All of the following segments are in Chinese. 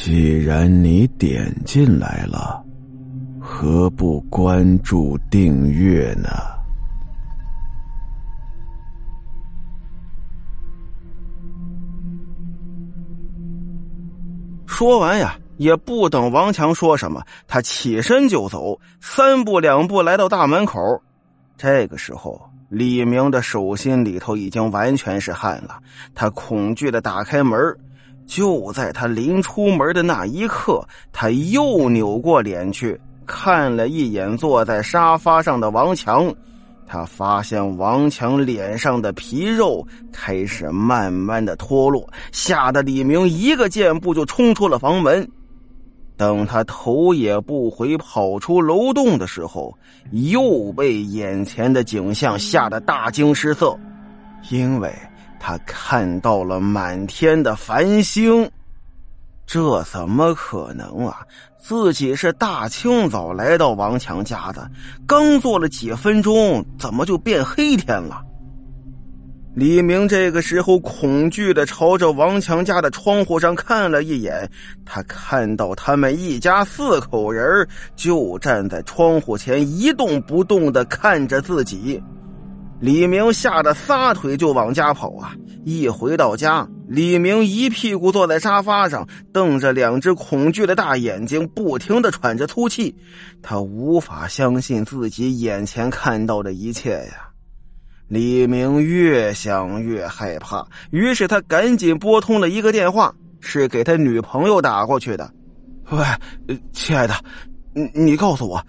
既然你点进来了，何不关注订阅呢？说完呀，也不等王强说什么，他起身就走，三步两步来到大门口。这个时候，李明的手心里头已经完全是汗了，他恐惧的打开门。就在他临出门的那一刻，他又扭过脸去看了一眼坐在沙发上的王强。他发现王强脸上的皮肉开始慢慢的脱落，吓得李明一个箭步就冲出了房门。等他头也不回跑出楼栋的时候，又被眼前的景象吓得大惊失色，因为他看到了满天的繁星。这怎么可能啊！自己是大清早来到王强家的，刚坐了几分钟，怎么就变黑天了？李明这个时候恐惧的朝着王强家的窗户上看了一眼，他看到他们一家四口人就站在窗户前一动不动的看着自己。李明吓得撒腿就往家跑啊！一回到家，李明一屁股坐在沙发上，瞪着两只恐惧的大眼睛，不停的喘着粗气。他无法相信自己眼前看到的一切呀！李明越想越害怕，于是他赶紧拨通了一个电话，是给他女朋友打过去的。喂，亲爱的，你你告诉我，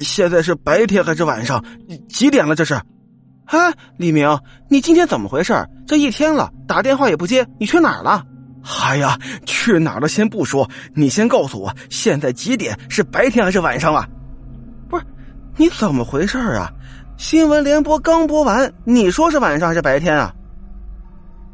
现在是白天还是晚上？几点了？这是？哎，李明，你今天怎么回事？这一天了，打电话也不接，你去哪儿了？哎呀，去哪儿了？先不说，你先告诉我，现在几点？是白天还是晚上啊？不是，你怎么回事啊？新闻联播刚播完，你说是晚上还是白天啊？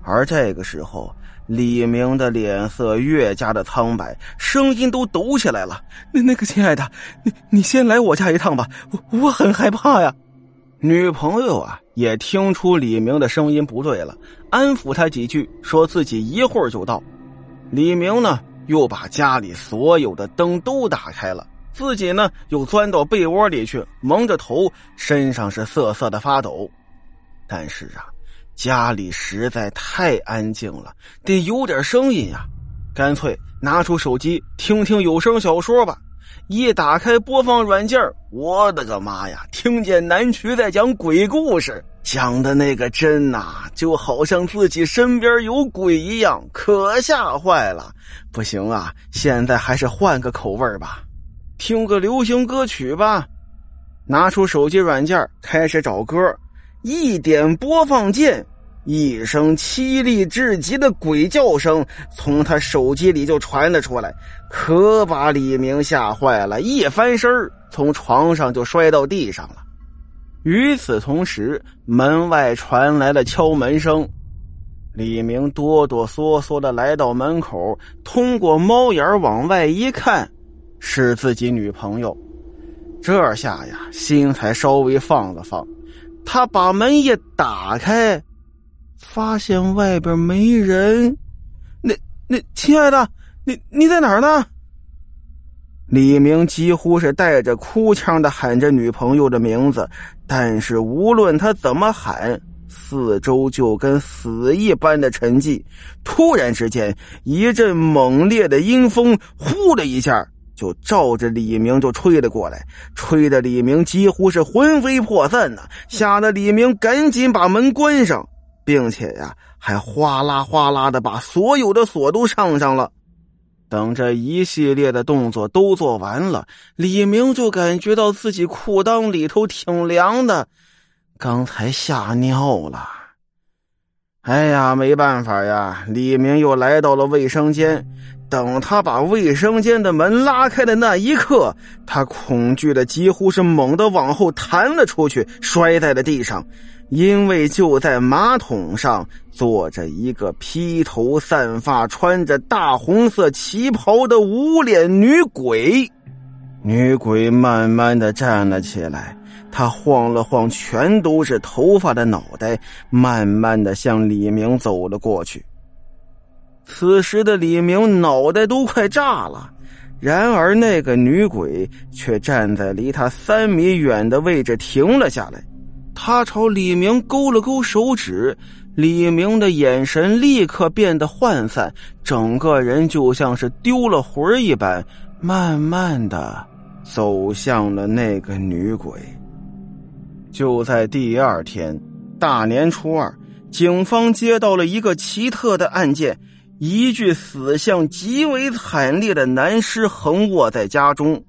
而这个时候，李明的脸色越加的苍白，声音都抖起来了。那那个亲爱的，你你先来我家一趟吧，我我很害怕呀。女朋友啊。也听出李明的声音不对了，安抚他几句，说自己一会儿就到。李明呢，又把家里所有的灯都打开了，自己呢又钻到被窝里去，蒙着头，身上是瑟瑟的发抖。但是啊，家里实在太安静了，得有点声音呀，干脆拿出手机听听有声小说吧。一打开播放软件我的个妈呀！听见南渠在讲鬼故事，讲的那个真呐，就好像自己身边有鬼一样，可吓坏了。不行啊，现在还是换个口味吧，听个流行歌曲吧。拿出手机软件开始找歌，一点播放键。一声凄厉至极的鬼叫声从他手机里就传了出来，可把李明吓坏了，一翻身从床上就摔到地上了。与此同时，门外传来了敲门声，李明哆哆嗦嗦的来到门口，通过猫眼往外一看，是自己女朋友。这下呀，心才稍微放了放，他把门一打开。发现外边没人，那那亲爱的，你你在哪儿呢？李明几乎是带着哭腔的喊着女朋友的名字，但是无论他怎么喊，四周就跟死一般的沉寂。突然之间，一阵猛烈的阴风呼的一下就照着李明就吹了过来，吹的李明几乎是魂飞魄散呐，吓得李明赶紧把门关上。并且呀，还哗啦哗啦的把所有的锁都上上了。等这一系列的动作都做完了，李明就感觉到自己裤裆里头挺凉的，刚才吓尿了。哎呀，没办法呀，李明又来到了卫生间。等他把卫生间的门拉开的那一刻，他恐惧的几乎是猛地往后弹了出去，摔在了地上。因为就在马桶上坐着一个披头散发、穿着大红色旗袍的无脸女鬼，女鬼慢慢的站了起来，她晃了晃全都是头发的脑袋，慢慢的向李明走了过去。此时的李明脑袋都快炸了。然而，那个女鬼却站在离他三米远的位置停了下来。他朝李明勾了勾手指，李明的眼神立刻变得涣散，整个人就像是丢了魂一般，慢慢的走向了那个女鬼。就在第二天，大年初二，警方接到了一个奇特的案件。一具死相极为惨烈的男尸横卧在家中，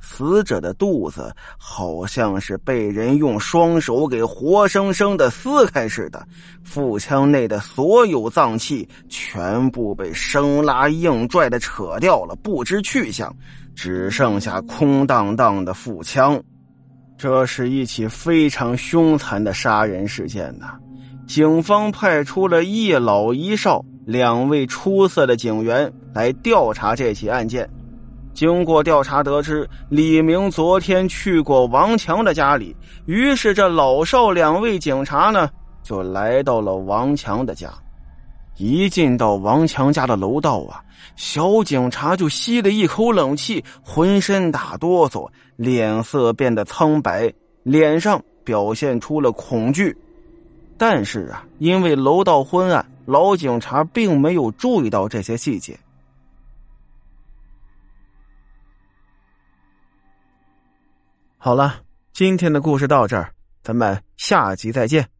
死者的肚子好像是被人用双手给活生生的撕开似的，腹腔内的所有脏器全部被生拉硬拽的扯掉了，不知去向，只剩下空荡荡的腹腔。这是一起非常凶残的杀人事件呐！警方派出了一老一少。两位出色的警员来调查这起案件。经过调查得知，李明昨天去过王强的家里，于是这老少两位警察呢就来到了王强的家。一进到王强家的楼道啊，小警察就吸了一口冷气，浑身打哆嗦，脸色变得苍白，脸上表现出了恐惧。但是啊，因为楼道昏暗。老警察并没有注意到这些细节。好了，今天的故事到这儿，咱们下集再见。